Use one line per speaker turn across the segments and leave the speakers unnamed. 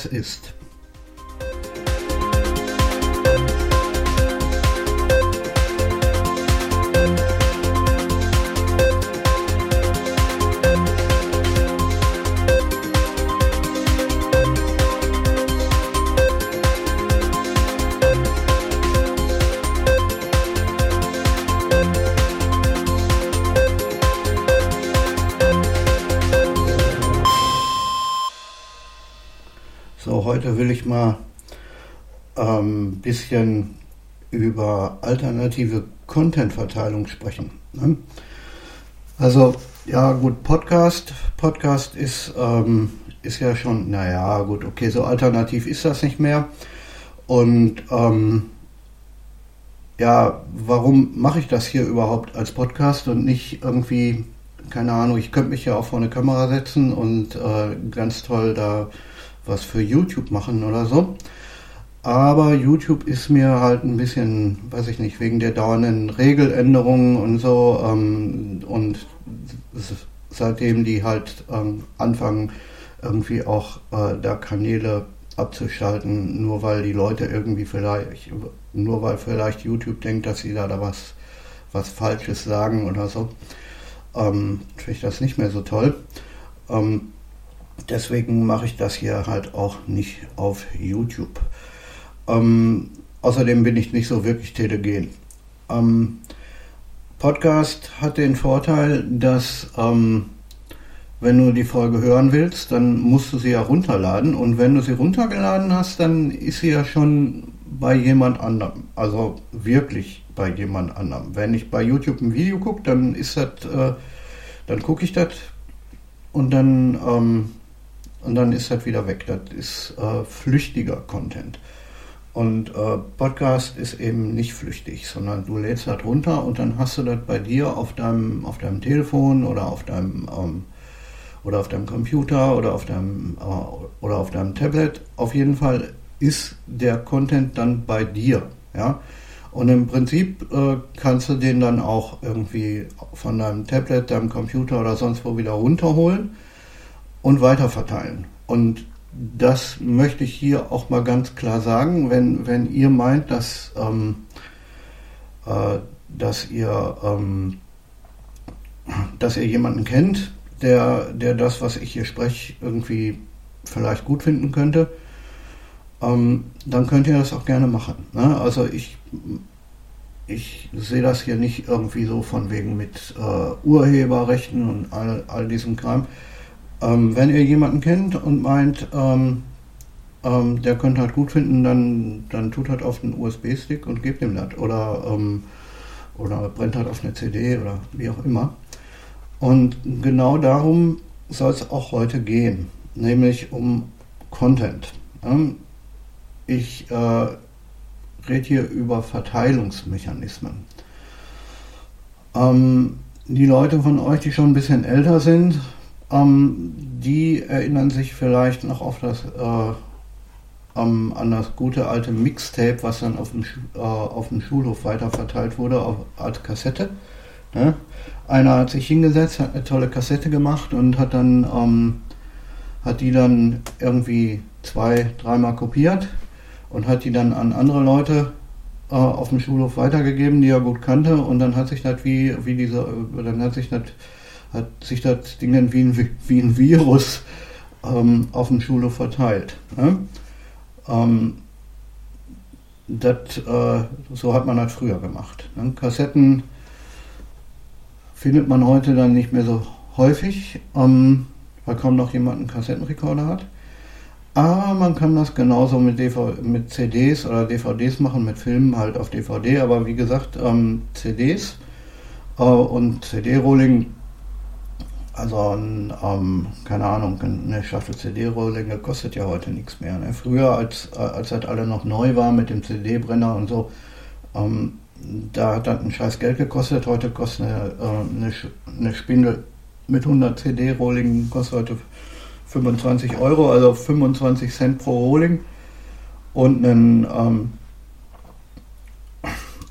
Was ist. Mal ein ähm, bisschen über alternative Content-Verteilung sprechen. Ne? Also, ja, gut, Podcast. Podcast ist, ähm, ist ja schon, naja, gut, okay, so alternativ ist das nicht mehr. Und ähm, ja, warum mache ich das hier überhaupt als Podcast und nicht irgendwie, keine Ahnung, ich könnte mich ja auch vor eine Kamera setzen und äh, ganz toll da was für YouTube machen oder so. Aber YouTube ist mir halt ein bisschen, weiß ich nicht, wegen der dauernden Regeländerungen und so ähm, und seitdem die halt ähm, anfangen, irgendwie auch äh, da Kanäle abzuschalten, nur weil die Leute irgendwie vielleicht, nur weil vielleicht YouTube denkt, dass sie da, da was, was Falsches sagen oder so, ähm, finde ich das nicht mehr so toll. Ähm, Deswegen mache ich das hier halt auch nicht auf YouTube. Ähm, außerdem bin ich nicht so wirklich telegen. Ähm, Podcast hat den Vorteil, dass ähm, wenn du die Folge hören willst, dann musst du sie ja runterladen. Und wenn du sie runtergeladen hast, dann ist sie ja schon bei jemand anderem. Also wirklich bei jemand anderem. Wenn ich bei YouTube ein Video gucke, dann ist das, äh, dann gucke ich das und dann ähm, und dann ist das wieder weg. Das ist äh, flüchtiger Content. Und äh, Podcast ist eben nicht flüchtig, sondern du lädst das runter und dann hast du das bei dir auf deinem, auf deinem Telefon oder auf deinem ähm, oder auf deinem Computer oder auf deinem äh, oder auf deinem Tablet. Auf jeden Fall ist der Content dann bei dir. Ja? Und im Prinzip äh, kannst du den dann auch irgendwie von deinem Tablet, deinem Computer oder sonst wo wieder runterholen und weiterverteilen. Und das möchte ich hier auch mal ganz klar sagen, wenn, wenn ihr meint, dass, ähm, äh, dass, ihr, ähm, dass ihr jemanden kennt, der, der das, was ich hier spreche, irgendwie vielleicht gut finden könnte, ähm, dann könnt ihr das auch gerne machen. Ne? Also ich, ich sehe das hier nicht irgendwie so von wegen mit äh, Urheberrechten und all, all diesem Kram. Ähm, wenn ihr jemanden kennt und meint, ähm, ähm, der könnte halt gut finden, dann, dann tut halt auf den USB-Stick und gebt ihm das. Oder, ähm, oder brennt halt auf eine CD oder wie auch immer. Und genau darum soll es auch heute gehen, nämlich um Content. Ich äh, rede hier über Verteilungsmechanismen. Ähm, die Leute von euch, die schon ein bisschen älter sind, ähm, die erinnern sich vielleicht noch auf das, äh, ähm, an das gute alte Mixtape, was dann auf dem, äh, auf dem Schulhof weiterverteilt wurde, auf, als Kassette. Ne? Einer hat sich hingesetzt, hat eine tolle Kassette gemacht und hat dann ähm, hat die dann irgendwie zwei, dreimal kopiert und hat die dann an andere Leute äh, auf dem Schulhof weitergegeben, die er gut kannte und dann hat sich das wie, wie diese, dann hat sich das hat sich das Ding wie ein, wie ein Virus ähm, auf dem Schule verteilt. Ne? Ähm, das, äh, so hat man das früher gemacht. Ne? Kassetten findet man heute dann nicht mehr so häufig, ähm, weil kaum noch jemand einen Kassettenrekorder hat. Aber man kann das genauso mit, DVD, mit CDs oder DVDs machen, mit Filmen halt auf DVD. Aber wie gesagt, ähm, CDs äh, und CD-Rolling also, ein, ähm, keine Ahnung, eine Staffel CD-Rohlinge kostet ja heute nichts mehr. Ne? Früher, als, als das alle noch neu war mit dem CD-Brenner und so, ähm, da hat das ein scheiß Geld gekostet. Heute kostet eine, äh, eine, eine Spindel mit 100 CD-Rohlingen kostet heute 25 Euro, also 25 Cent pro Rohling. Und ein, ähm,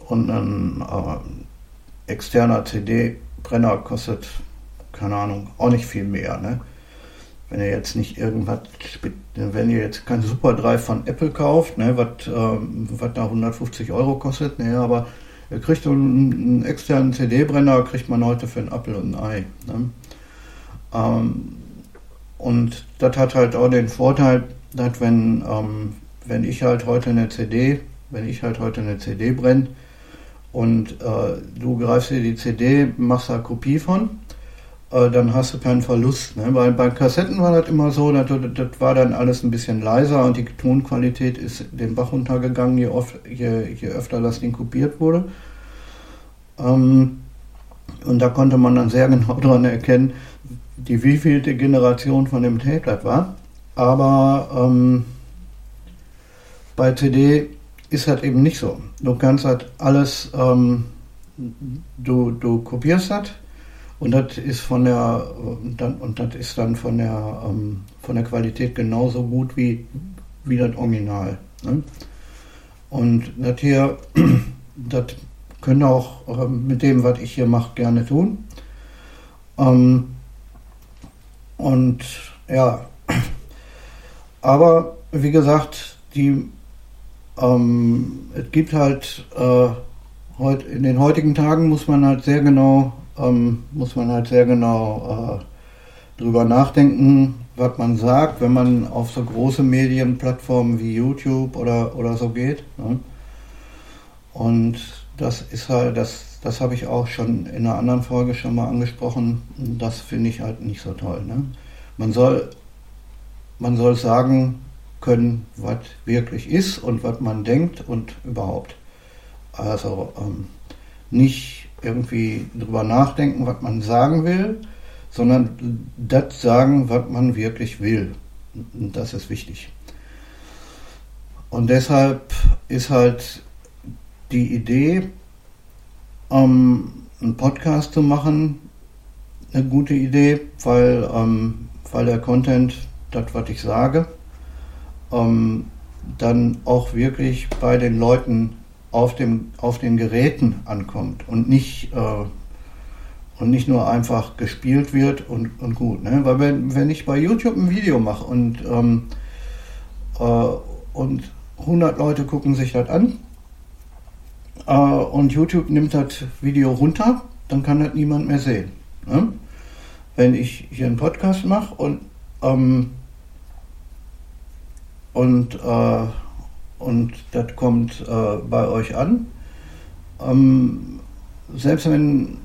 und ein äh, externer CD-Brenner kostet keine Ahnung, auch nicht viel mehr. Ne? wenn ihr jetzt nicht irgendwas, wenn ihr jetzt kein Super Drive von Apple kauft, ne, was ähm, da 150 Euro kostet, ne, aber ihr kriegt einen, einen externen CD-Brenner, kriegt man heute für einen Apple und ein Ei. Ne? Ähm, und das hat halt auch den Vorteil, dass wenn, ähm, wenn ich halt heute eine CD, wenn ich halt heute eine CD brenne und äh, du greifst dir die CD, machst da Kopie von, äh, dann hast du keinen Verlust. Ne? Weil bei Kassetten war das immer so, das, das war dann alles ein bisschen leiser und die Tonqualität ist den Bach runtergegangen, je, oft, je, je öfter das Ding kopiert wurde. Ähm, und da konnte man dann sehr genau daran erkennen, die wievielte Generation von dem Tape das war. Aber ähm, bei CD ist das eben nicht so. Du kannst halt alles, ähm, du, du kopierst das und das ist von der und das ist dann von der ähm, von der Qualität genauso gut wie wie das Original. Ne? Und das hier, das könnt ihr auch ähm, mit dem, was ich hier mache, gerne tun. Ähm, und ja, aber wie gesagt, die ähm, es gibt halt äh, heut, in den heutigen Tagen muss man halt sehr genau ähm, muss man halt sehr genau äh, drüber nachdenken, was man sagt, wenn man auf so große Medienplattformen wie YouTube oder, oder so geht. Ne? Und das ist halt, das, das habe ich auch schon in einer anderen Folge schon mal angesprochen. Das finde ich halt nicht so toll. Ne? Man soll, man soll sagen können, was wirklich ist und was man denkt und überhaupt. Also ähm, nicht irgendwie drüber nachdenken, was man sagen will, sondern das sagen, was man wirklich will. Und das ist wichtig. Und deshalb ist halt die Idee, ähm, einen Podcast zu machen, eine gute Idee, weil, ähm, weil der Content, das, was ich sage, ähm, dann auch wirklich bei den Leuten auf, dem, auf den Geräten ankommt und nicht, äh, und nicht nur einfach gespielt wird und, und gut. Ne? Weil wenn, wenn ich bei YouTube ein Video mache und, ähm, äh, und 100 Leute gucken sich das an äh, und YouTube nimmt das Video runter, dann kann das niemand mehr sehen. Ne? Wenn ich hier einen Podcast mache und, ähm, und äh, und das kommt äh, bei euch an. Ähm, selbst wenn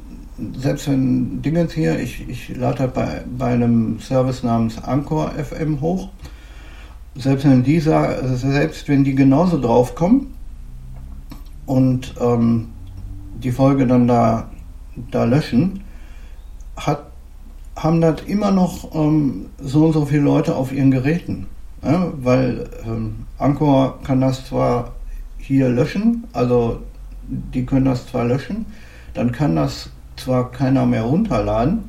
selbst wenn Dingens hier, ich, ich lade bei, bei einem Service namens Anchor FM hoch, selbst wenn die selbst wenn die genauso draufkommen und ähm, die Folge dann da, da löschen, hat, haben das immer noch ähm, so und so viele Leute auf ihren Geräten. Ja, weil ähm, Anchor kann das zwar hier löschen, also die können das zwar löschen, dann kann das zwar keiner mehr runterladen,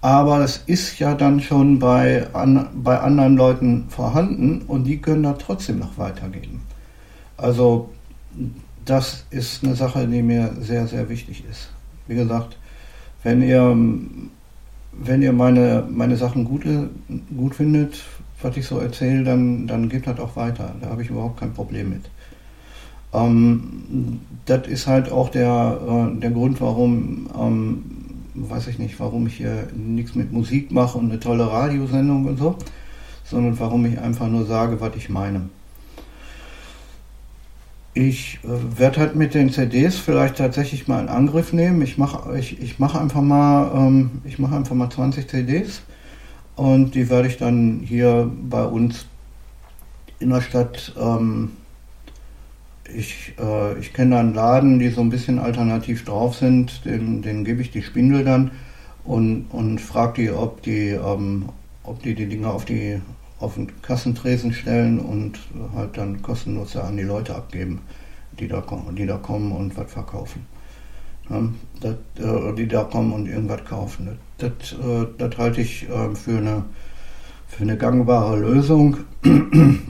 aber es ist ja dann schon bei, an, bei anderen Leuten vorhanden und die können da trotzdem noch weitergeben. Also das ist eine Sache, die mir sehr, sehr wichtig ist. Wie gesagt, wenn ihr, wenn ihr meine, meine Sachen gut, gut findet, was ich so erzähle, dann, dann geht das auch weiter. Da habe ich überhaupt kein Problem mit. Ähm, das ist halt auch der, äh, der Grund, warum, ähm, weiß ich nicht, warum ich hier nichts mit Musik mache und eine tolle Radiosendung und so, sondern warum ich einfach nur sage, was ich meine. Ich äh, werde halt mit den CDs vielleicht tatsächlich mal in Angriff nehmen. Ich mache ich, ich mach einfach ähm, ich mache einfach mal 20 CDs und die werde ich dann hier bei uns in der Stadt, ähm, ich, äh, ich kenne einen Laden, die so ein bisschen alternativ drauf sind, den, den gebe ich die Spindel dann und, und frage die, ob die, ähm, ob die die Dinge auf die auf den Kassentresen stellen und halt dann kostenlos an die Leute abgeben, die da die da kommen und was verkaufen. Äh, die da kommen und irgendwas kaufen. Das, das, äh, halte ich äh, für, eine, für eine gangbare Lösung.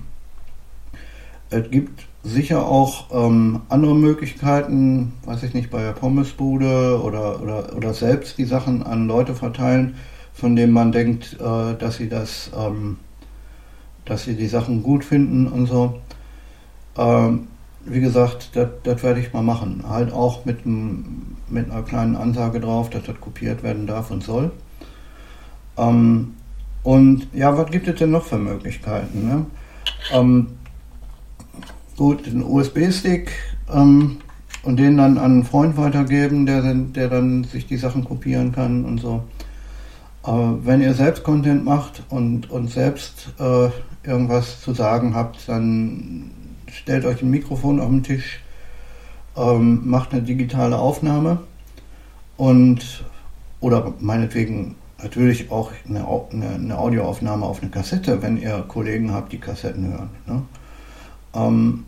es gibt sicher auch ähm, andere Möglichkeiten, weiß ich nicht, bei der Pommesbude oder, oder, oder selbst die Sachen an Leute verteilen, von dem man denkt, dass sie das, ähm, dass sie die Sachen gut finden und so. Ähm, wie gesagt, das werde ich mal machen. Halt auch mit, mit einer kleinen Ansage drauf, dass das kopiert werden darf und soll. Ähm, und ja, was gibt es denn noch für Möglichkeiten? Ne? Ähm, gut, den USB-Stick ähm, und den dann an einen Freund weitergeben, der, der dann sich die Sachen kopieren kann und so. Aber wenn ihr selbst Content macht und, und selbst äh, irgendwas zu sagen habt, dann stellt euch ein Mikrofon auf den Tisch, ähm, macht eine digitale Aufnahme und oder meinetwegen natürlich auch eine, eine, eine, Audioaufnahme auf eine Kassette, wenn ihr Kollegen habt, die Kassetten hören. Ne? Ähm,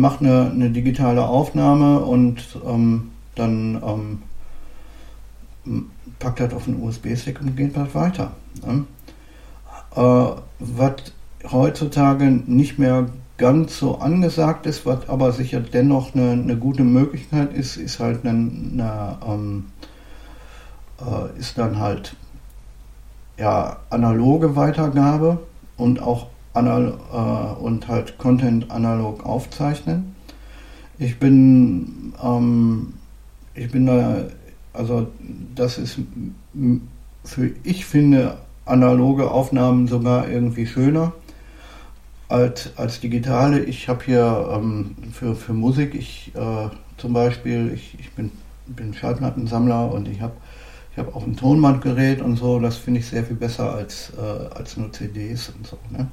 macht eine, eine, digitale Aufnahme und ähm, dann ähm, packt das auf einen USB-Stick und geht das weiter. Ne? Äh, was heutzutage nicht mehr ganz so angesagt ist, was aber sicher dennoch eine, eine gute Möglichkeit ist, ist halt eine, eine ähm, äh, ist dann halt ja, analoge Weitergabe und auch anal äh, und halt Content analog aufzeichnen. Ich bin ähm, ich bin da also das ist für ich finde analoge Aufnahmen sogar irgendwie schöner als, als digitale. Ich habe hier ähm, für, für Musik, ich äh, zum Beispiel, ich, ich bin, bin Schallplattensammler und ich habe ich hab auch ein Tonbandgerät und so, das finde ich sehr viel besser als, äh, als nur CDs und so. Ne?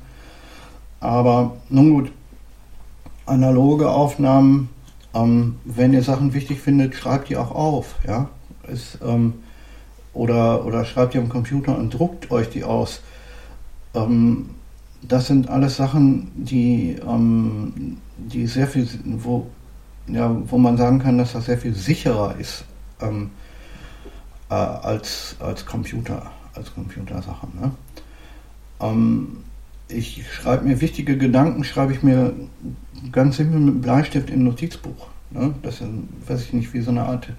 Aber nun gut, analoge Aufnahmen, ähm, wenn ihr Sachen wichtig findet, schreibt die auch auf. Ja? Ist, ähm, oder, oder schreibt ihr am Computer und druckt euch die aus. Ähm, das sind alles Sachen, die, ähm, die sehr viel, wo, ja, wo man sagen kann, dass das sehr viel sicherer ist ähm, äh, als, als Computer, als Computersachen. Ne? Ähm, ich schreibe mir wichtige Gedanken, schreibe ich mir ganz simpel mit Bleistift ein Notizbuch. Ne? Das ist, weiß ich nicht, wie so eine Art,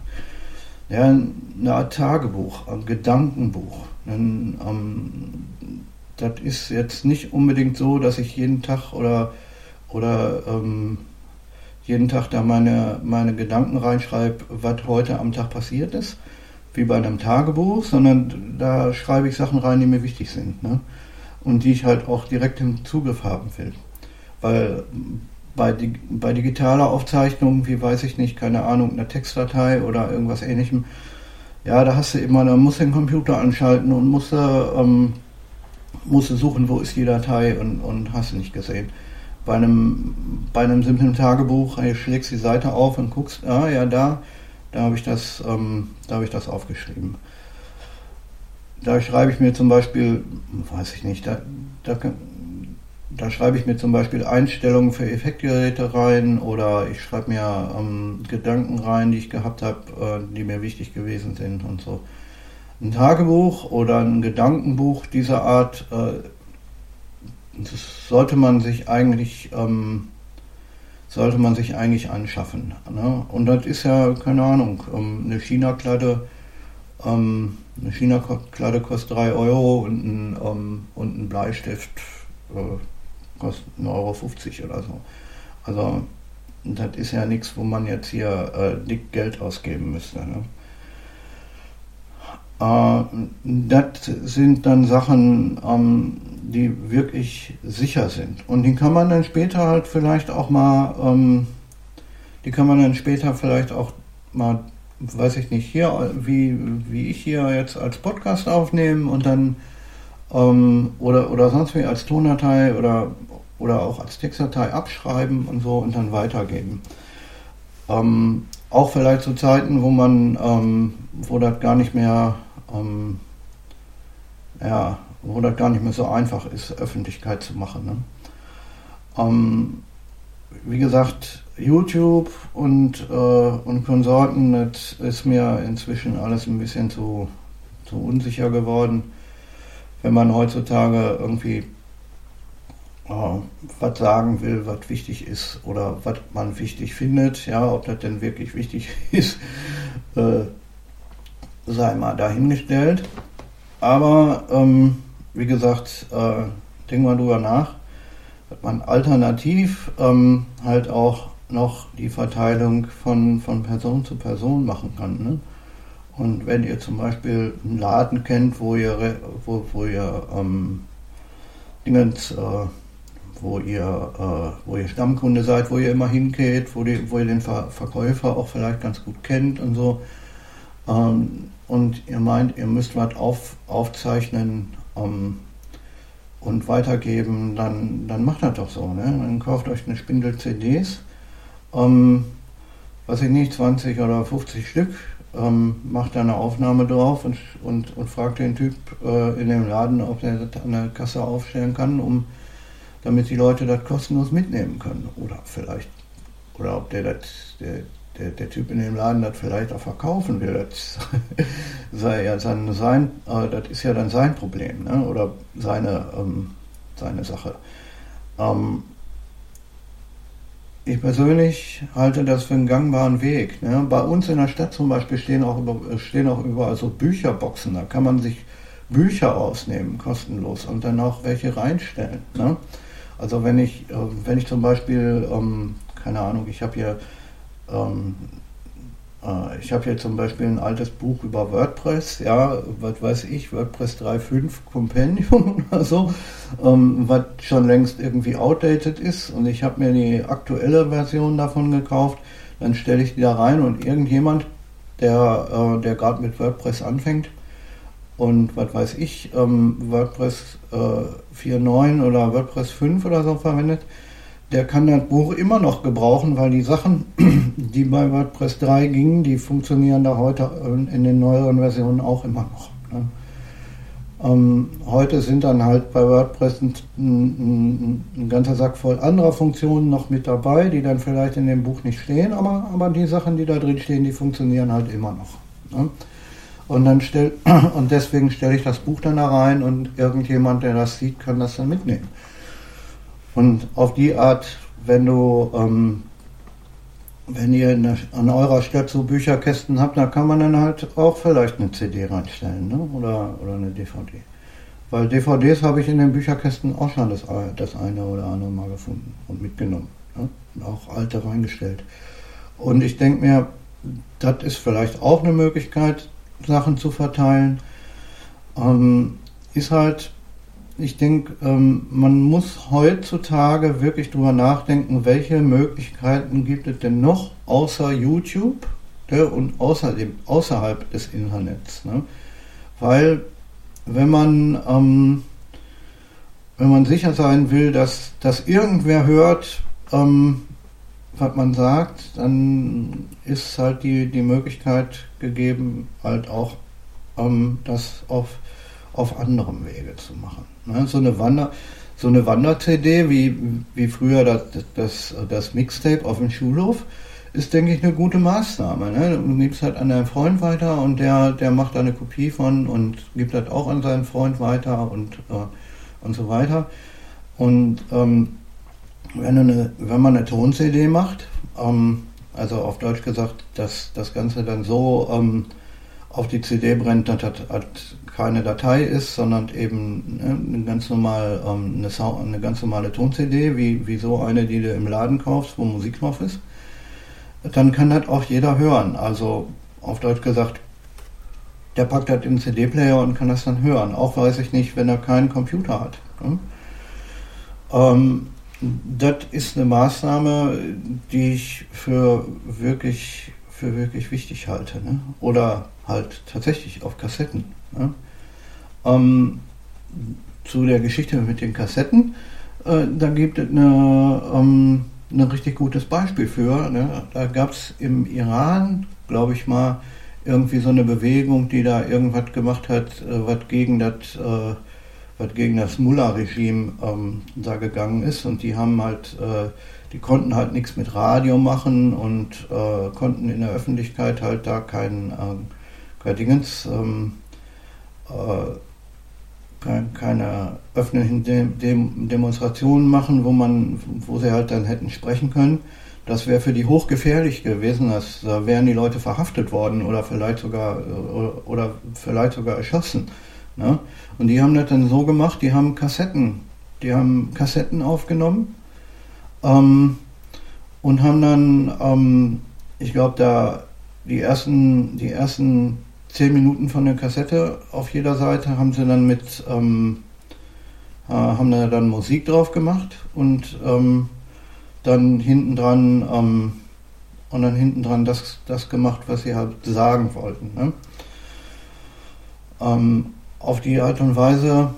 ja, eine Art Tagebuch, ein Gedankenbuch. Ein, ähm, das ist jetzt nicht unbedingt so, dass ich jeden Tag oder, oder ähm, jeden Tag da meine, meine Gedanken reinschreibe, was heute am Tag passiert ist, wie bei einem Tagebuch, sondern da schreibe ich Sachen rein, die mir wichtig sind ne? und die ich halt auch direkt im Zugriff haben will. Weil bei, bei digitaler Aufzeichnung, wie weiß ich nicht, keine Ahnung, eine Textdatei oder irgendwas ähnlichem, ja, da hast du immer, da musst du den Computer anschalten und musst du ähm, musst du suchen, wo ist die Datei und, und hast du nicht gesehen. Bei einem, bei einem simplen Tagebuch hey, schlägst die Seite auf und guckst, ah ja, da, da habe ich, das, ähm, hab ich das aufgeschrieben. Da schreibe ich mir zum Beispiel, weiß ich nicht, da, da, da schreibe ich mir zum Beispiel Einstellungen für Effektgeräte rein oder ich schreibe mir ähm, Gedanken rein, die ich gehabt habe, äh, die mir wichtig gewesen sind und so ein Tagebuch oder ein Gedankenbuch dieser Art, äh, sollte man sich eigentlich, ähm, sollte man sich eigentlich anschaffen. Ne? Und das ist ja, keine Ahnung, ähm, eine China-Kladde, ähm, eine China-Kladde kostet 3 Euro und ein, ähm, und ein Bleistift äh, kostet 1,50 Euro oder so. Also das ist ja nichts, wo man jetzt hier äh, dick Geld ausgeben müsste. Ne? Äh, das sind dann Sachen, ähm, die wirklich sicher sind. Und die kann man dann später halt vielleicht auch mal, ähm, die kann man dann später vielleicht auch mal, weiß ich nicht, hier, wie, wie ich hier jetzt als Podcast aufnehmen und dann ähm, oder, oder sonst wie als Tondatei oder, oder auch als Textdatei abschreiben und so und dann weitergeben. Auch vielleicht zu Zeiten, wo man, wo das gar nicht mehr ähm, ja, wo das gar nicht mehr so einfach ist, Öffentlichkeit zu machen. Ne? Ähm, wie gesagt, YouTube und, äh, und Konsorten, das ist mir inzwischen alles ein bisschen zu, zu unsicher geworden. Wenn man heutzutage irgendwie äh, was sagen will, was wichtig ist oder was man wichtig findet, ja, ob das denn wirklich wichtig ist, äh, sei mal dahingestellt. aber ähm, wie gesagt, äh, denk mal drüber nach, dass man alternativ ähm, halt auch noch die Verteilung von, von Person zu Person machen kann. Ne? Und wenn ihr zum Beispiel einen Laden kennt, wo ihr, wo, wo ihr ähm, Dingens, äh, wo ihr, äh, wo ihr Stammkunde seid, wo ihr immer hingeht, wo, die, wo ihr den Ver Verkäufer auch vielleicht ganz gut kennt und so. Ähm, und ihr meint, ihr müsst was auf, aufzeichnen ähm, und weitergeben, dann, dann macht das doch so. Ne? Dann kauft euch eine Spindel CDs, ähm, weiß ich nicht, 20 oder 50 Stück, ähm, macht da eine Aufnahme drauf und, und, und fragt den Typ äh, in dem Laden, ob er das an der Kasse aufstellen kann, um damit die Leute das kostenlos mitnehmen können. Oder vielleicht, oder ob der das, der, der, der Typ in dem Laden das vielleicht auch verkaufen will. Das sei ja sein, sein äh, das ist ja dann sein Problem, ne? Oder seine, ähm, seine Sache. Ähm, ich persönlich halte das für einen gangbaren Weg. Ne? Bei uns in der Stadt zum Beispiel stehen auch, stehen auch überall so Bücherboxen. Da kann man sich Bücher ausnehmen, kostenlos, und dann auch welche reinstellen. Ne? Also wenn ich, äh, wenn ich zum Beispiel, ähm, keine Ahnung, ich habe hier ähm, äh, ich habe hier zum Beispiel ein altes Buch über WordPress, ja, was weiß ich, WordPress 3.5 Compendium oder so, ähm, was schon längst irgendwie outdated ist. Und ich habe mir die aktuelle Version davon gekauft, dann stelle ich die da rein und irgendjemand, der, äh, der gerade mit WordPress anfängt und was weiß ich, ähm, WordPress äh, 4.9 oder WordPress 5 oder so verwendet, der kann das Buch immer noch gebrauchen, weil die Sachen, die bei WordPress 3 gingen, die funktionieren da heute in den neueren Versionen auch immer noch. Ne? Ähm, heute sind dann halt bei WordPress ein, ein, ein, ganzer Sack voll anderer Funktionen noch mit dabei, die dann vielleicht in dem Buch nicht stehen, aber, aber die Sachen, die da drin stehen, die funktionieren halt immer noch. Ne? Und, dann stell, und deswegen stelle ich das Buch dann da rein und irgendjemand, der das sieht, kann das dann mitnehmen. Und auf die Art, wenn du, ähm, wenn ihr der, an eurer Stadt so Bücherkästen habt, da kann man dann halt auch vielleicht eine CD reinstellen ne? oder, oder eine DVD. Weil DVDs habe ich in den Bücherkästen auch schon das, das eine oder andere Mal gefunden und mitgenommen. Ne? Und auch alte reingestellt. Und ich denke mir, das ist vielleicht auch eine Möglichkeit, Sachen zu verteilen. Ähm, ist halt ich denke, ähm, man muss heutzutage wirklich drüber nachdenken, welche Möglichkeiten gibt es denn noch außer YouTube ne, und außerdem, außerhalb des Internets. Ne? Weil wenn man, ähm, wenn man sicher sein will, dass, dass irgendwer hört, ähm, was man sagt, dann ist halt die, die Möglichkeit gegeben, halt auch ähm, das auf, auf anderem Wege zu machen. Ne? So eine Wander, so eine Wander-CD wie, wie früher das, das, das Mixtape auf dem Schulhof ist, denke ich, eine gute Maßnahme. Ne? Du gibst halt an deinen Freund weiter und der, der macht da eine Kopie von und gibt das auch an seinen Freund weiter und, äh, und so weiter. Und ähm, wenn, eine, wenn man eine Ton-CD macht, ähm, also auf Deutsch gesagt, dass das Ganze dann so ähm, auf die CD brennt, das keine Datei ist, sondern eben ne, eine ganz normal ähm, eine, eine ganz normale Ton-CD, wie, wie so eine, die du im Laden kaufst, wo Musik drauf ist, dann kann das auch jeder hören. Also auf Deutsch gesagt, der packt das den CD-Player und kann das dann hören. Auch weiß ich nicht, wenn er keinen Computer hat. Ne? Ähm, das ist eine Maßnahme, die ich für wirklich, für wirklich wichtig halte. Ne? Oder halt tatsächlich auf Kassetten. Ähm, zu der Geschichte mit den Kassetten, äh, da gibt es eine, ähm, ein richtig gutes Beispiel für. Ne? Da gab es im Iran, glaube ich mal, irgendwie so eine Bewegung, die da irgendwas gemacht hat, äh, was gegen das äh, was gegen das Mullah-Regime ähm, da gegangen ist und die haben halt, äh, die konnten halt nichts mit Radio machen und äh, konnten in der Öffentlichkeit halt da kein, äh, kein Dingens, ähm, äh, keine öffentlichen Dem Dem Demonstrationen machen, wo man, wo sie halt dann hätten sprechen können. Das wäre für die hochgefährlich gewesen. Das, da wären die Leute verhaftet worden oder vielleicht sogar oder, oder vielleicht sogar erschossen, Ne? Und die haben das dann so gemacht, die haben Kassetten, die haben Kassetten aufgenommen ähm, und haben dann, ähm, ich glaube, da die ersten, die ersten zehn Minuten von der Kassette auf jeder Seite haben sie dann mit, ähm, äh, haben da dann Musik drauf gemacht und ähm, dann hinten dran ähm, und dann hinten dran das, das gemacht, was sie halt sagen wollten. Ne? Ähm, auf die Art und Weise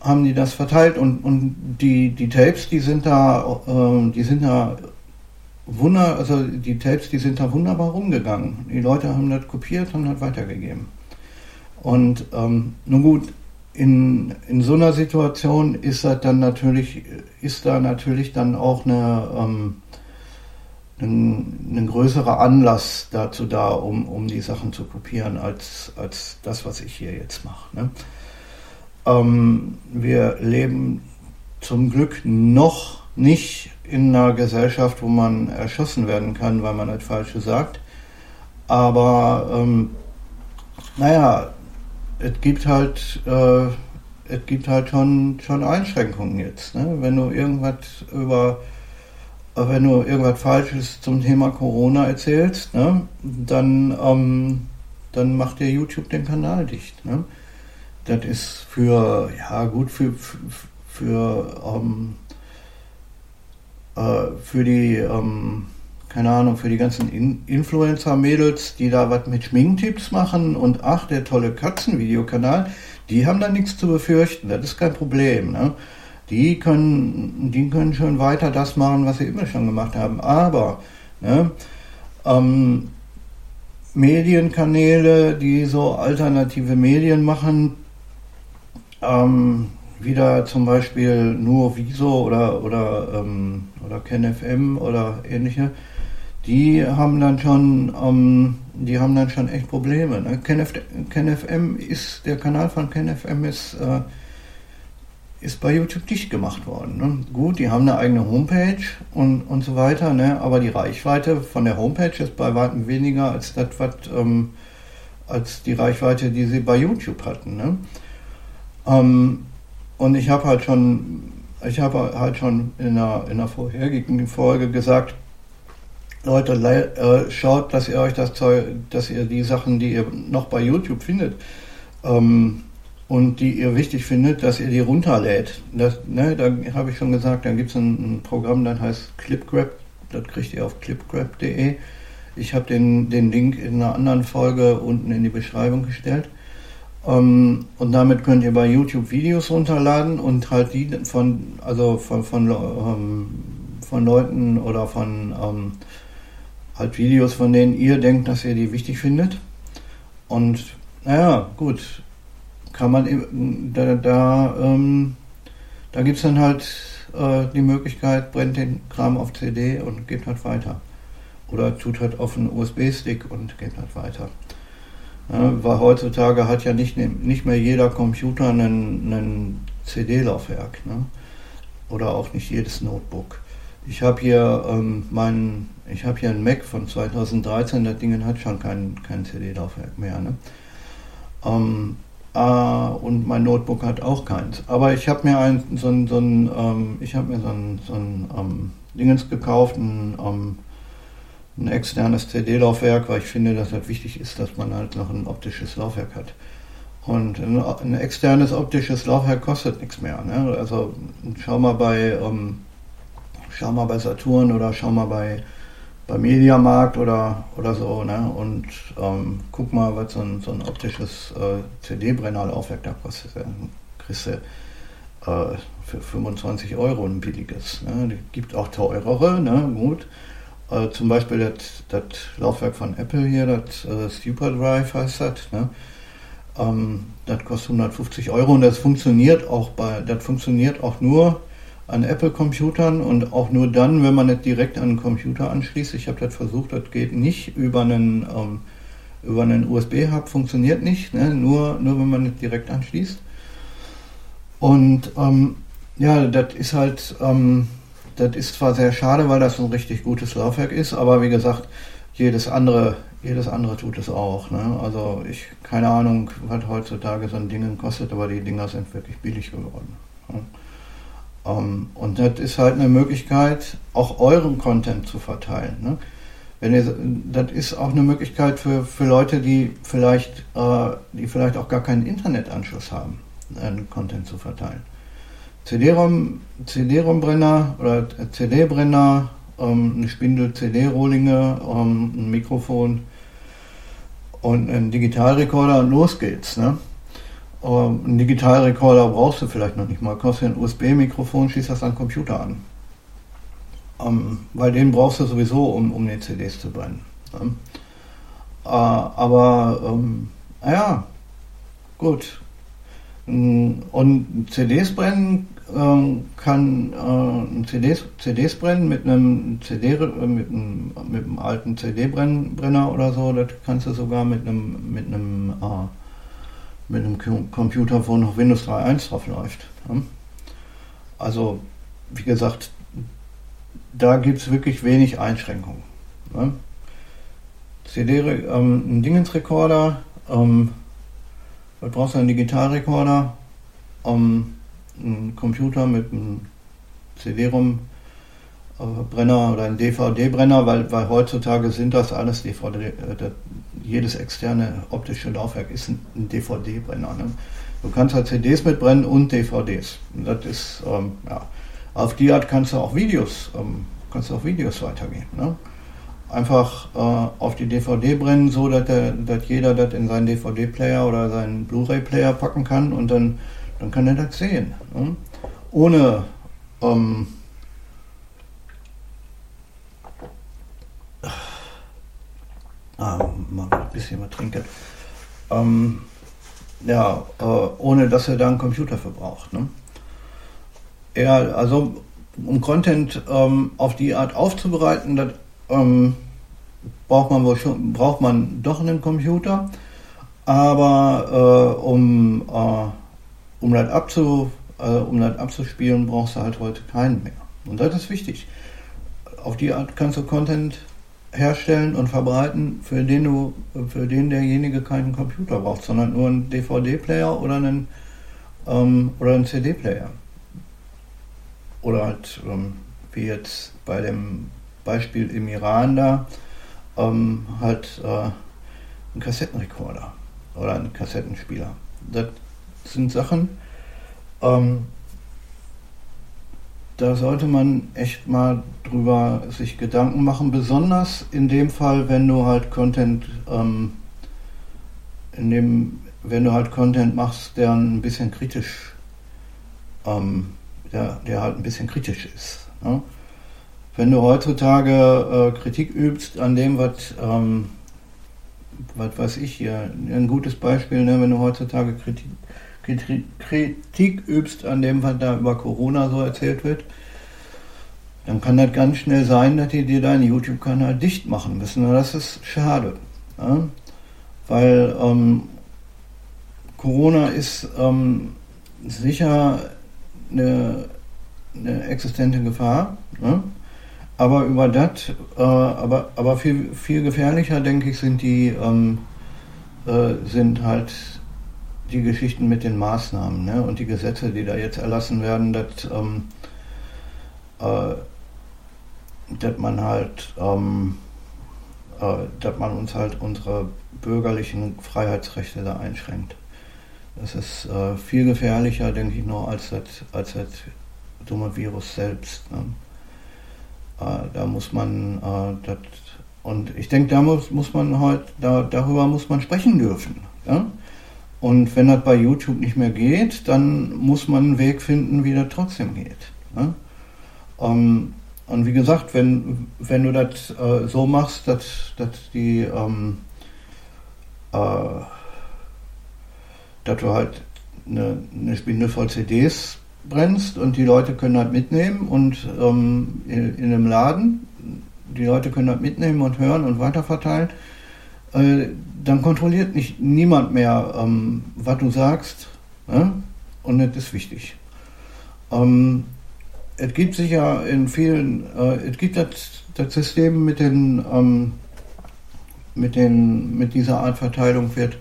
haben die das verteilt und, und die, die Tapes, die sind da, äh, die sind da wunder, also die Tapes, die sind da wunderbar rumgegangen. Die Leute haben das kopiert, haben das weitergegeben. Und ähm, nun gut, in, in so einer Situation ist das dann natürlich, ist da natürlich dann auch eine, ähm, ein, ein größerer Anlass dazu da, um, um die Sachen zu kopieren, als, als das, was ich hier jetzt mache. Ne? Ähm, wir leben zum Glück noch nicht in einer Gesellschaft, wo man erschossen werden kann, weil man das Falsche sagt. Aber ähm, naja, es gibt halt, äh, es gibt halt schon, schon Einschränkungen jetzt. Ne? Wenn du irgendwas über, wenn du irgendwas Falsches zum Thema Corona erzählst, ne? dann, ähm, dann macht dir YouTube den Kanal dicht. Ne? Das ist für, ja gut, für, für, für ähm, äh, für die, ähm, keine Ahnung, für die ganzen In Influencer-Mädels, die da was mit Schminktipps machen und ach, der tolle Katzenvideokanal, die haben da nichts zu befürchten, das ist kein Problem. Ne? Die können, die können schon weiter das machen, was sie immer schon gemacht haben. Aber ne, ähm, Medienkanäle, die so alternative Medien machen, ähm, wieder zum Beispiel nur Wieso oder, oder, ähm, oder KenFM oder ähnliche, die haben dann schon, ähm, die haben dann schon echt Probleme. Ne? KenF, KenFM ist, der Kanal von KenFM ist, äh, ist bei YouTube dicht gemacht worden. Ne? Gut, die haben eine eigene Homepage und, und so weiter, ne? aber die Reichweite von der Homepage ist bei weitem weniger als das, was, ähm, als die Reichweite, die sie bei YouTube hatten. Ne? Ähm, und ich habe halt schon, ich habe halt schon in der, in der vorherigen Folge gesagt, Leute, äh, schaut, dass ihr euch das Zeug, dass ihr die Sachen, die ihr noch bei YouTube findet ähm, und die ihr wichtig findet, dass ihr die runterlädt. Das, ne, da habe ich schon gesagt, da gibt es ein, ein, Programm, das heißt ClipGrab, das kriegt ihr auf clipgrab.de. Ich habe den, den Link in einer anderen Folge unten in die Beschreibung gestellt. Ähm, und damit könnt ihr bei YouTube Videos runterladen und halt die von, also von, von, ähm, von Leuten oder von ähm, halt Videos, von denen ihr denkt, dass ihr die wichtig findet. Und naja, gut, kann man da, da, ähm, da gibt es dann halt äh, die Möglichkeit, brennt den Kram auf CD und geht halt weiter. Oder tut halt auf einen USB-Stick und geht halt weiter. Ja, weil heutzutage hat ja nicht, nicht mehr jeder Computer einen, CD-Laufwerk. Ne? Oder auch nicht jedes Notebook. Ich habe hier ähm, mein, ich habe hier einen Mac von 2013, das Ding hat schon kein, kein CD-Laufwerk mehr. Ne? Ähm, äh, und mein Notebook hat auch keins. Aber ich habe mir ein, so ein, so ein ähm, ich habe mir so ein, so ein ähm, Dingens gekauft, ein ähm, ein externes CD-Laufwerk, weil ich finde, dass das wichtig ist, dass man halt noch ein optisches Laufwerk hat. Und ein, ein externes optisches Laufwerk kostet nichts mehr. Ne? Also schau mal bei ähm, schau mal bei Saturn oder schau mal bei, bei Mediamarkt oder, oder so ne? und ähm, guck mal, was so ein, so ein optisches äh, CD-Brennerlaufwerk da kostet. Dann kriegst du äh, für 25 Euro ein billiges. Ne? Gibt auch teurere, ne? gut. Äh, zum Beispiel das, das Laufwerk von Apple hier, das äh, Superdrive heißt das. Ne? Ähm, das kostet 150 Euro und das funktioniert auch bei, das funktioniert auch nur an Apple-Computern und auch nur dann, wenn man nicht direkt an einen Computer anschließt. Ich habe das versucht, das geht nicht über einen, ähm, über einen USB-Hub, funktioniert nicht, ne? nur, nur wenn man nicht direkt anschließt. Und ähm, ja, das ist halt, ähm, das ist zwar sehr schade, weil das ein richtig gutes Laufwerk ist, aber wie gesagt, jedes andere, jedes andere tut es auch. Ne? Also ich, keine Ahnung, was heutzutage so ein Ding kostet, aber die Dinger sind wirklich billig geworden. Ne? Ähm, und das ist halt eine Möglichkeit, auch euren Content zu verteilen. Ne? Wenn ihr, das ist auch eine Möglichkeit für, für Leute, die vielleicht, äh, die vielleicht auch gar keinen Internetanschluss haben, einen Content zu verteilen. CD-ROM, CD-ROM-Brenner oder CD-Brenner, ähm, eine Spindel CD-Rohlinge, ähm, ein Mikrofon und ein Digitalrekorder und los geht's. Ne? Ähm, ein Digitalrekorder brauchst du vielleicht noch nicht mal, kostet ein USB-Mikrofon, schießt das an den Computer an. Ähm, weil den brauchst du sowieso, um, um die CDs zu brennen. Ne? Äh, aber, ähm, naja, gut. Und CDs brennen ähm, kann äh, CDs, CDs brennen mit einem CD äh, mit einem, mit einem alten CD-Brenner oder so. Das kannst du sogar mit einem mit einem äh, mit einem Computer, wo noch Windows 3.1 drauf läuft. Ja? Also wie gesagt, da gibt es wirklich wenig Einschränkungen. Ja? CD, ähm, ein Dingensrekorder, ähm, was brauchst du einen Digitalrekorder? Ähm, einen Computer mit einem CD-ROM-Brenner oder einem DVD-Brenner, weil, weil heutzutage sind das alles DVD, äh, jedes externe optische Laufwerk ist ein, ein DVD-Brenner. Ne? Du kannst halt CDs mitbrennen und DVDs. Und das ist, ähm, ja, auf die Art kannst du auch Videos, ähm, kannst du auch Videos weitergeben. Ne? Einfach äh, auf die DVD brennen, so dass, der, dass jeder das in seinen DVD-Player oder seinen Blu-ray-Player packen kann und dann dann kann er das sehen. Ne? Ohne ähm, ah, mal ein bisschen was trinken. Ähm, ja, äh, ohne dass er da einen Computer für braucht. Ne? Ja, also um Content ähm, auf die Art aufzubereiten, das, ähm, braucht man wohl schon, braucht man doch einen Computer. Aber äh, um äh, um das, abzu, äh, um das abzuspielen, brauchst du halt heute keinen mehr. Und das ist wichtig. Auf die Art kannst du Content herstellen und verbreiten, für den du, für den derjenige keinen Computer braucht, sondern nur einen DVD-Player oder einen ähm, oder einen CD-Player. Oder halt, ähm, wie jetzt bei dem Beispiel im Iran da, ähm, halt äh, ein Kassettenrekorder oder ein Kassettenspieler. Das sind Sachen, ähm, da sollte man echt mal drüber sich Gedanken machen, besonders in dem Fall, wenn du halt Content, ähm, in dem, wenn du halt Content machst, der ein bisschen kritisch, ähm, der, der halt ein bisschen kritisch ist. Ne? Wenn du heutzutage äh, Kritik übst an dem, was, ähm, was weiß ich hier, ein gutes Beispiel, ne, wenn du heutzutage Kritik, Kritik übst an dem, was da über Corona so erzählt wird, dann kann das ganz schnell sein, dass die dir deinen YouTube-Kanal dicht machen müssen. Und das ist schade. Ja? Weil ähm, Corona ist ähm, sicher eine, eine, existente Gefahr. Ne? Aber über das, äh, aber, aber viel, viel gefährlicher, denke ich, sind die, ähm, äh, sind halt die Geschichten mit den Maßnahmen ne? und die Gesetze, die da jetzt erlassen werden, dass, ähm, äh, man halt, ähm, äh, dass man uns halt unsere bürgerlichen Freiheitsrechte da einschränkt. Das ist äh, viel gefährlicher, denke ich, noch als das, als das dumme Virus selbst. Ne? Äh, da muss man äh, das und ich denke, da muss, muss man halt, da, darüber muss man sprechen dürfen. Ja? Und wenn das bei YouTube nicht mehr geht, dann muss man einen Weg finden, wie das trotzdem geht. Ne? Ähm, und wie gesagt, wenn, wenn du das äh, so machst, dass, dass die ähm, äh, dass du halt eine, eine Spindel voll CDs brennst und die Leute können das mitnehmen und ähm, in, in einem Laden, die Leute können das mitnehmen und hören und weiterverteilen, äh, dann kontrolliert nicht niemand mehr, ähm, was du sagst. Ne? Und das ist wichtig. Ähm, es gibt sicher in vielen, äh, es gibt das, das System mit den, ähm, mit, den, mit dieser Art Verteilung wird,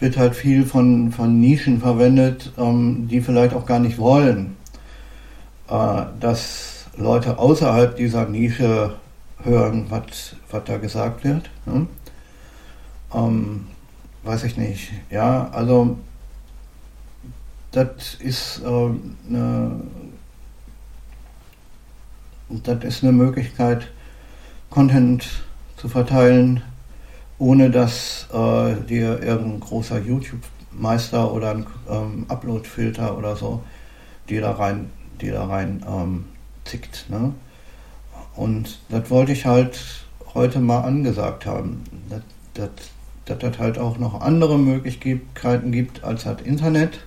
wird halt viel von, von Nischen verwendet, ähm, die vielleicht auch gar nicht wollen, äh, dass Leute außerhalb dieser Nische hören, was da gesagt wird. Ne? Ähm, weiß ich nicht. Ja, also das ist äh, eine das ist eine Möglichkeit, Content zu verteilen, ohne dass äh, dir irgendein großer YouTube-Meister oder ein ähm, Upload-Filter oder so die da rein, die da rein ähm, zickt. Ne? Und das wollte ich halt heute mal angesagt haben, dass das halt auch noch andere Möglichkeiten gibt als das Internet.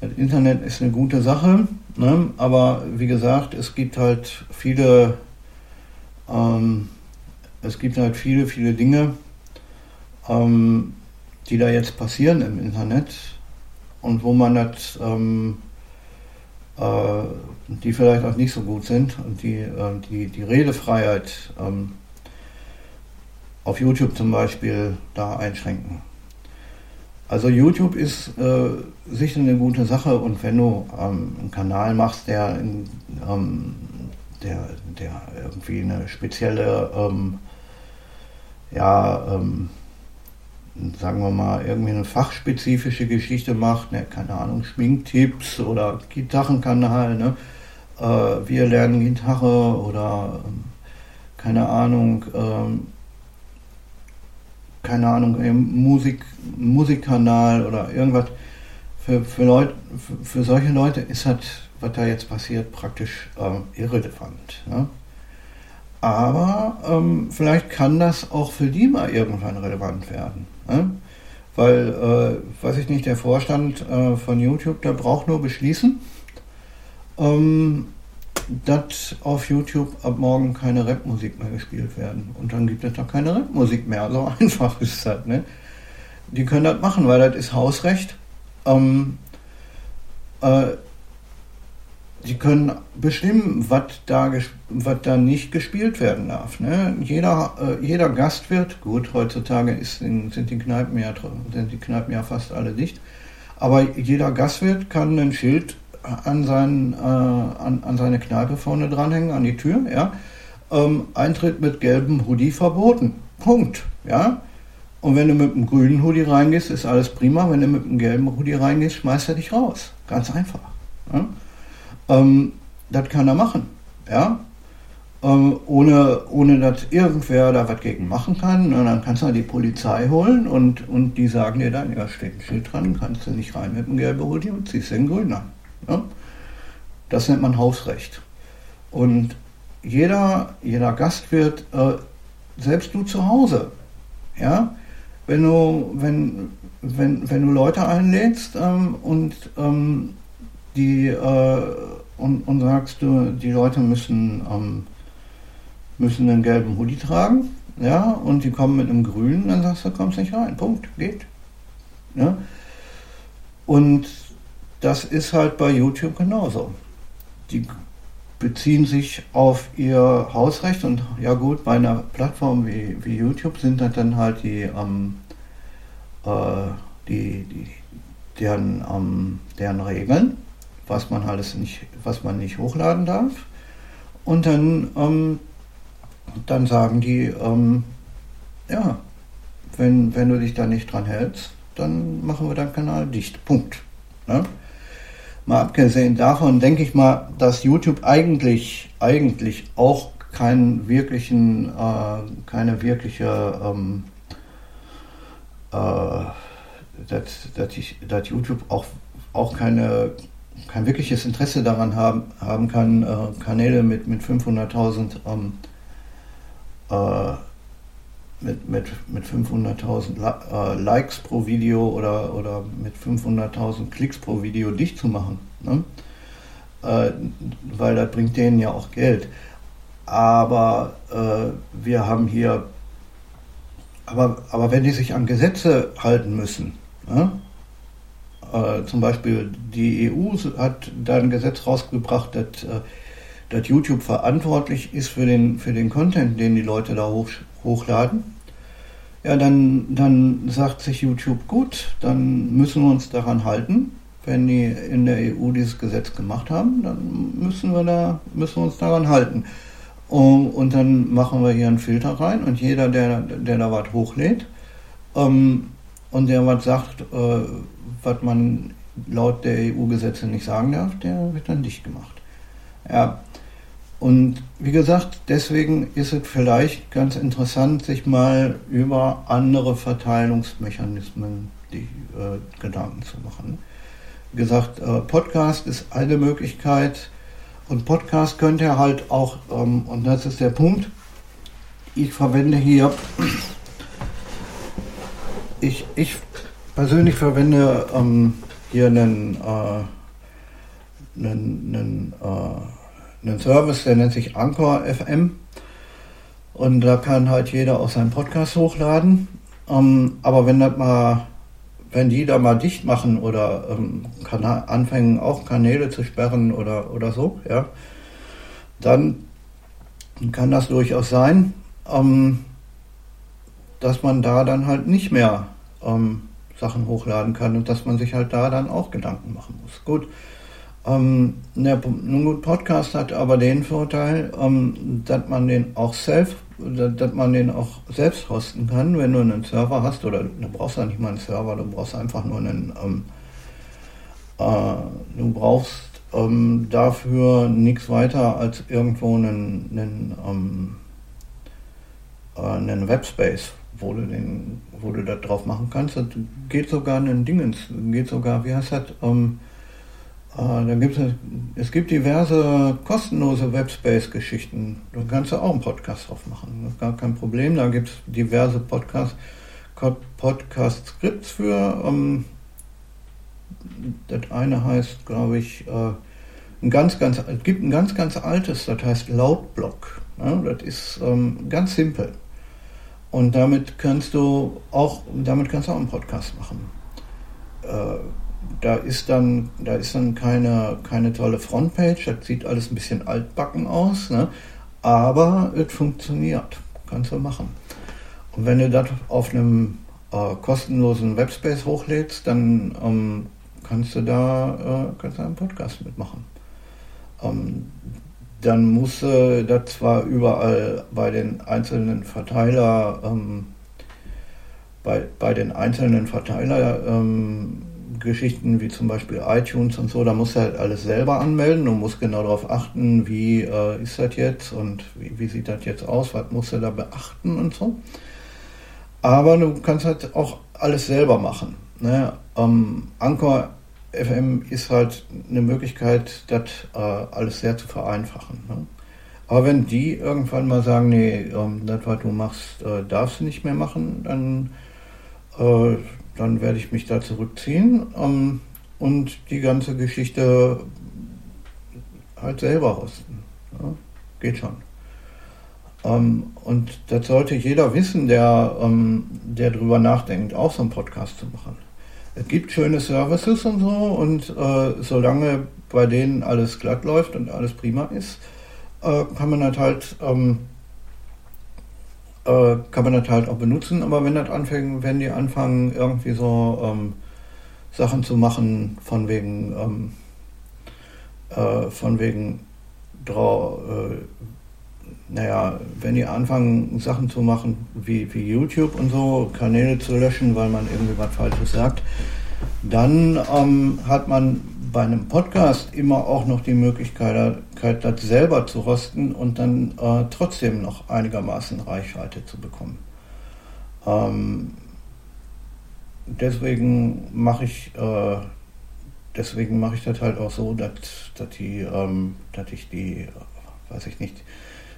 Das Internet ist eine gute Sache, ne? aber wie gesagt, es gibt halt viele, ähm, es gibt halt viele, viele Dinge, ähm, die da jetzt passieren im Internet und wo man das, ähm, äh, die vielleicht auch nicht so gut sind und die, äh, die, die Redefreiheit ähm, auf YouTube zum Beispiel da einschränken. Also YouTube ist äh, sicher eine gute Sache und wenn du ähm, einen Kanal machst, der, ähm, der, der irgendwie eine spezielle, ähm, ja, ähm, sagen wir mal, irgendwie eine fachspezifische Geschichte macht, ne, keine Ahnung, Schminktipps oder Gitarrenkanal, ne, äh, wir lernen Gitarre oder ähm, keine Ahnung, ähm, keine Ahnung, Musik, Musikkanal oder irgendwas. Für, für, Leut, für, für solche Leute ist halt, was da jetzt passiert, praktisch äh, irrelevant. Ne? Aber ähm, vielleicht kann das auch für die mal irgendwann relevant werden. Ne? Weil, äh, weiß ich nicht, der Vorstand äh, von YouTube, der braucht nur beschließen, ähm, dass auf YouTube ab morgen keine Rapmusik mehr gespielt werden. Und dann gibt es da keine Rapmusik mehr. So einfach ist das. Ne? Die können das machen, weil das ist Hausrecht. Ähm, äh, die können bestimmen, was da, was da nicht gespielt werden darf. Ne? Jeder, äh, jeder Gastwirt, gut, heutzutage ist, sind, die Kneipen ja, sind die Kneipen ja fast alle dicht, aber jeder Gastwirt kann ein Schild an, seinen, äh, an, an seine Kneipe vorne dranhängen, an die Tür, ja. Ähm, Eintritt mit gelbem Hoodie verboten. Punkt. Ja. Und wenn du mit einem grünen Hoodie reingehst, ist alles prima. Wenn du mit einem gelben Hoodie reingehst, schmeißt er dich raus. Ganz einfach. Ja? Ähm, das kann er machen. Ja. Ähm, ohne, ohne dass irgendwer da was gegen machen kann. Und dann kannst du die Polizei holen und, und die sagen dir dann, ja, steht ein Schild dran, kannst du nicht rein mit dem gelben Hoodie und ziehst den grünen an. Ja? Das nennt man Hausrecht. Und jeder, jeder Gastwirt, äh, selbst du zu Hause, ja, wenn du, wenn, wenn, wenn du Leute einlädst ähm, und ähm, die äh, und, und sagst du, die Leute müssen, ähm, müssen einen gelben Hoodie tragen, ja, und die kommen mit einem grünen, dann sagst du, kommst nicht rein. Punkt, geht. Ja? Und das ist halt bei YouTube genauso. Die beziehen sich auf ihr Hausrecht und ja gut, bei einer Plattform wie, wie YouTube sind das dann halt die, ähm, äh, die, die deren, ähm, deren Regeln, was man alles nicht, was man nicht hochladen darf. Und dann, ähm, dann sagen die, ähm, ja, wenn, wenn du dich da nicht dran hältst, dann machen wir deinen Kanal dicht. Punkt. Ja? Mal abgesehen davon denke ich mal, dass YouTube eigentlich, eigentlich auch keinen wirklichen, äh, keine wirkliche, ähm, äh, dass, dass, YouTube auch, auch keine, kein wirkliches Interesse daran haben, haben kann, äh, Kanäle mit, mit 500.000 ähm, äh, mit, mit, mit 500.000 äh, Likes pro Video oder, oder mit 500.000 Klicks pro Video dicht zu machen. Ne? Äh, weil das bringt denen ja auch Geld. Aber äh, wir haben hier, aber, aber wenn die sich an Gesetze halten müssen, ne? Äh, zum Beispiel die EU hat da ein Gesetz rausgebracht, dass, äh, dass YouTube verantwortlich ist für den, für den Content, den die Leute da hoch, hochladen. Ja, dann, dann sagt sich YouTube, gut, dann müssen wir uns daran halten. Wenn die in der EU dieses Gesetz gemacht haben, dann müssen wir, da, müssen wir uns daran halten. Und, und dann machen wir hier einen Filter rein und jeder, der, der da was hochlädt ähm, und der was sagt, äh, was man laut der EU-Gesetze nicht sagen darf, der wird dann dicht gemacht. Ja, und wie gesagt, deswegen ist es vielleicht ganz interessant, sich mal über andere Verteilungsmechanismen die äh, Gedanken zu machen. Wie gesagt, äh, Podcast ist eine Möglichkeit und Podcast könnte er halt auch, ähm, und das ist der Punkt, ich verwende hier, ich, ich persönlich verwende ähm, hier einen, äh, einen, einen äh, einen Service, der nennt sich Anchor FM. Und da kann halt jeder auch seinen Podcast hochladen. Ähm, aber wenn das mal, wenn die da mal dicht machen oder ähm, anfangen auch Kanäle zu sperren oder, oder so, ja, dann kann das durchaus sein, ähm, dass man da dann halt nicht mehr ähm, Sachen hochladen kann und dass man sich halt da dann auch Gedanken machen muss. Gut, ähm, der Podcast hat aber den Vorteil, ähm, dass man den auch selbst, dass man den auch selbst hosten kann, wenn du einen Server hast, oder du brauchst ja nicht mal einen Server, du brauchst einfach nur einen, ähm, äh, du brauchst ähm, dafür nichts weiter als irgendwo einen, einen, ähm, äh, einen Webspace, wo du den, wo du das drauf machen kannst. Das geht sogar ein Dingens, geht sogar, wie heißt das, ähm, äh, da gibt es, gibt diverse kostenlose Webspace-Geschichten. Da kannst du auch einen Podcast drauf machen. Das ist gar kein Problem. Da gibt es diverse Podcast, Podcast-Skripts für. Ähm, das eine heißt, glaube ich, äh, ein ganz, ganz, es gibt ein ganz, ganz altes, das heißt Lautblock. Ja, das ist ähm, ganz simpel. Und damit kannst du auch, damit kannst du auch einen Podcast machen. Äh, da ist dann, da ist dann keine, keine tolle Frontpage, das sieht alles ein bisschen altbacken aus, ne? aber es funktioniert, kannst du machen. Und wenn du das auf einem äh, kostenlosen Webspace hochlädst, dann ähm, kannst du da äh, kannst du einen Podcast mitmachen. Ähm, dann musst du das zwar überall bei den einzelnen Verteiler ähm, bei, bei den einzelnen Verteiler ähm, Geschichten wie zum Beispiel iTunes und so, da musst du halt alles selber anmelden und musst genau darauf achten, wie äh, ist das jetzt und wie, wie, sieht das jetzt aus, was musst du da beachten und so. Aber du kannst halt auch alles selber machen. Ne? Ähm, Anchor FM ist halt eine Möglichkeit, das äh, alles sehr zu vereinfachen. Ne? Aber wenn die irgendwann mal sagen, nee, ähm, das, was du machst, äh, darfst du nicht mehr machen, dann äh, dann werde ich mich da zurückziehen ähm, und die ganze Geschichte halt selber hosten. Ja, geht schon. Ähm, und das sollte jeder wissen, der, ähm, der drüber nachdenkt, auch so einen Podcast zu machen. Es gibt schöne Services und so und äh, solange bei denen alles glatt läuft und alles prima ist, äh, kann man das halt ähm, äh, kann man das halt auch benutzen, aber wenn das anfängt, wenn die anfangen, irgendwie so ähm, Sachen zu machen, von wegen, ähm, äh, von wegen, äh, naja, wenn die anfangen, Sachen zu machen wie, wie YouTube und so, Kanäle zu löschen, weil man irgendwie was Falsches sagt, dann ähm, hat man bei einem Podcast immer auch noch die Möglichkeit, das selber zu rosten und dann äh, trotzdem noch einigermaßen Reichweite zu bekommen. Ähm, deswegen mache ich, äh, deswegen mache ich das halt auch so, dass, dass, die, ähm, dass ich die, weiß ich nicht,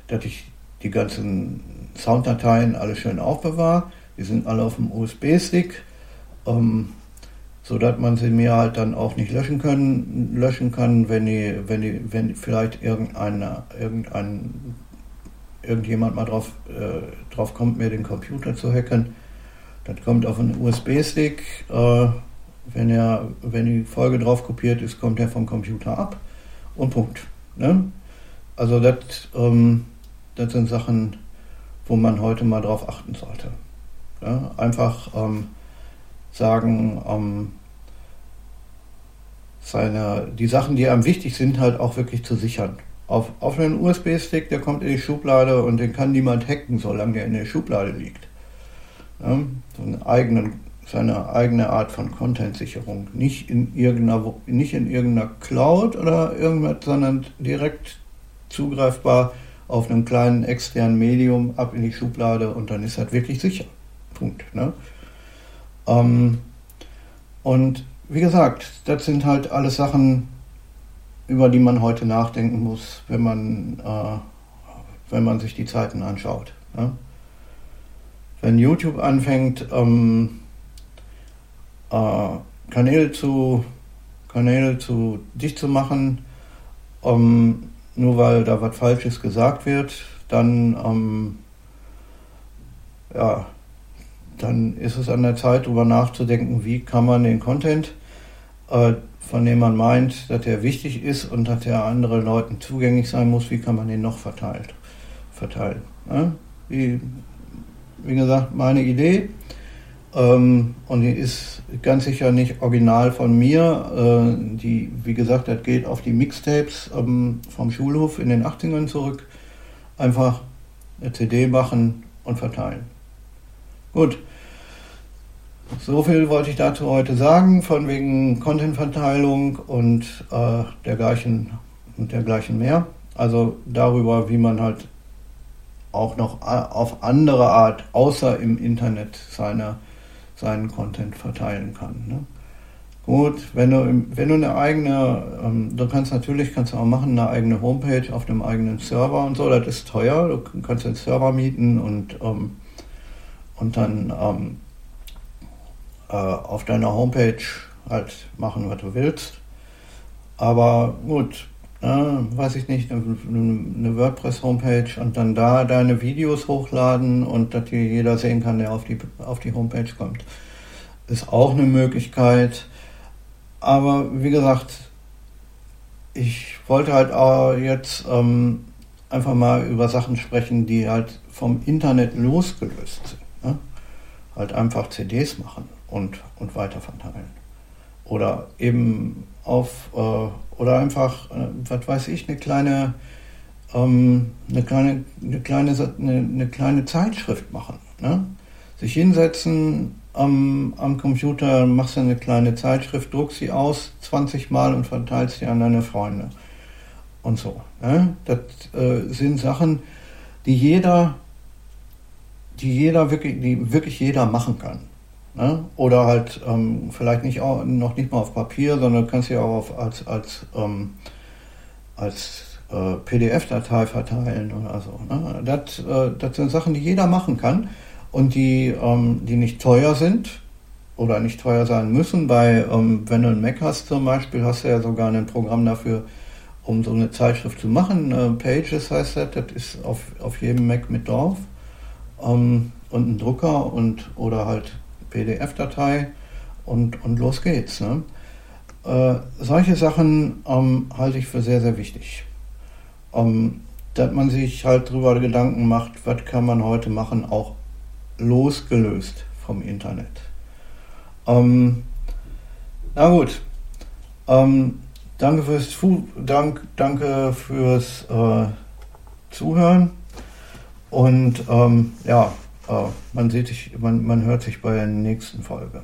dass ich die ganzen Sounddateien alle schön aufbewahre. Die sind alle auf dem USB-Stick. Ähm, so dass man sie mir halt dann auch nicht löschen können, löschen kann, wenn die, wenn die, wenn vielleicht irgendeine, irgendein, irgendjemand mal drauf, äh, drauf kommt, mir den Computer zu hacken. Das kommt auf einen USB-Stick. Äh, wenn er, wenn die Folge drauf kopiert ist, kommt er vom Computer ab und Punkt. Ne? Also das, ähm, das sind Sachen, wo man heute mal drauf achten sollte. Ne? Einfach ähm, sagen, ähm, seine, die Sachen, die einem wichtig sind, halt auch wirklich zu sichern. Auf, auf einen USB-Stick, der kommt in die Schublade und den kann niemand hacken, solange der in der Schublade liegt. Ja, so einen eigenen seine eigene Art von Content-Sicherung. Nicht in irgendeiner, nicht in irgendeiner Cloud oder irgendwas, sondern direkt zugreifbar auf einem kleinen externen Medium ab in die Schublade und dann ist das wirklich sicher. Punkt. Ne? Ähm, und wie gesagt, das sind halt alles Sachen, über die man heute nachdenken muss, wenn man, äh, wenn man sich die Zeiten anschaut. Ne? Wenn YouTube anfängt, ähm, äh, Kanäle zu Kanäle zu dicht zu machen, um, nur weil da was Falsches gesagt wird, dann ähm, ja, dann ist es an der Zeit, darüber nachzudenken, wie kann man den Content, äh, von dem man meint, dass der wichtig ist und dass der anderen Leuten zugänglich sein muss, wie kann man den noch verteilt, verteilen. Ne? Wie, wie gesagt, meine Idee. Ähm, und die ist ganz sicher nicht original von mir. Äh, die, wie gesagt, das geht auf die Mixtapes ähm, vom Schulhof in den 80ern zurück. Einfach eine CD machen und verteilen. Gut. So viel wollte ich dazu heute sagen, von wegen Contentverteilung und äh, dergleichen und dergleichen mehr. Also darüber, wie man halt auch noch auf andere Art, außer im Internet, seine seinen Content verteilen kann. Ne? Gut, wenn du, wenn du eine eigene, ähm, du kannst natürlich, kannst du auch machen, eine eigene Homepage auf einem eigenen Server und so, das ist teuer, du kannst den Server mieten und, ähm, und dann ähm, äh, auf deiner Homepage halt machen, was du willst. Aber gut, äh, weiß ich nicht, eine, eine WordPress-Homepage und dann da deine Videos hochladen und dass hier jeder sehen kann, der auf die, auf die Homepage kommt. Ist auch eine Möglichkeit. Aber wie gesagt, ich wollte halt auch jetzt ähm, einfach mal über Sachen sprechen, die halt vom Internet losgelöst sind. Ne? Halt einfach CDs machen und, und weiterverteilen. Oder eben auf äh, oder einfach, äh, was weiß ich, eine kleine, ähm, eine kleine, eine kleine, eine, eine kleine Zeitschrift machen. Ne? Sich hinsetzen am, am Computer, machst du eine kleine Zeitschrift, druckst sie aus 20 Mal und verteilst sie an deine Freunde. Und so. Ne? Das äh, sind Sachen, die jeder, die jeder wirklich, die wirklich jeder machen kann. Ne? Oder halt ähm, vielleicht nicht auch, noch nicht mal auf Papier, sondern kannst sie auch auf, als, als, ähm, als äh, PDF-Datei verteilen oder so. Ne? Das, äh, das sind Sachen, die jeder machen kann und die, ähm, die nicht teuer sind oder nicht teuer sein müssen. Bei, ähm, wenn du einen Mac hast zum Beispiel, hast du ja sogar ein Programm dafür, um so eine Zeitschrift zu machen. Äh, Pages heißt das, das ist auf, auf jedem Mac mit drauf. Ähm, und ein Drucker und oder halt PDF-Datei und, und los geht's. Ne? Äh, solche Sachen ähm, halte ich für sehr, sehr wichtig. Ähm, dass man sich halt darüber Gedanken macht, was kann man heute machen, auch losgelöst vom Internet. Ähm, na gut. Ähm, danke fürs, Dank, danke fürs äh, Zuhören. Und ähm, ja, man, sieht sich, man, man hört sich bei der nächsten Folge.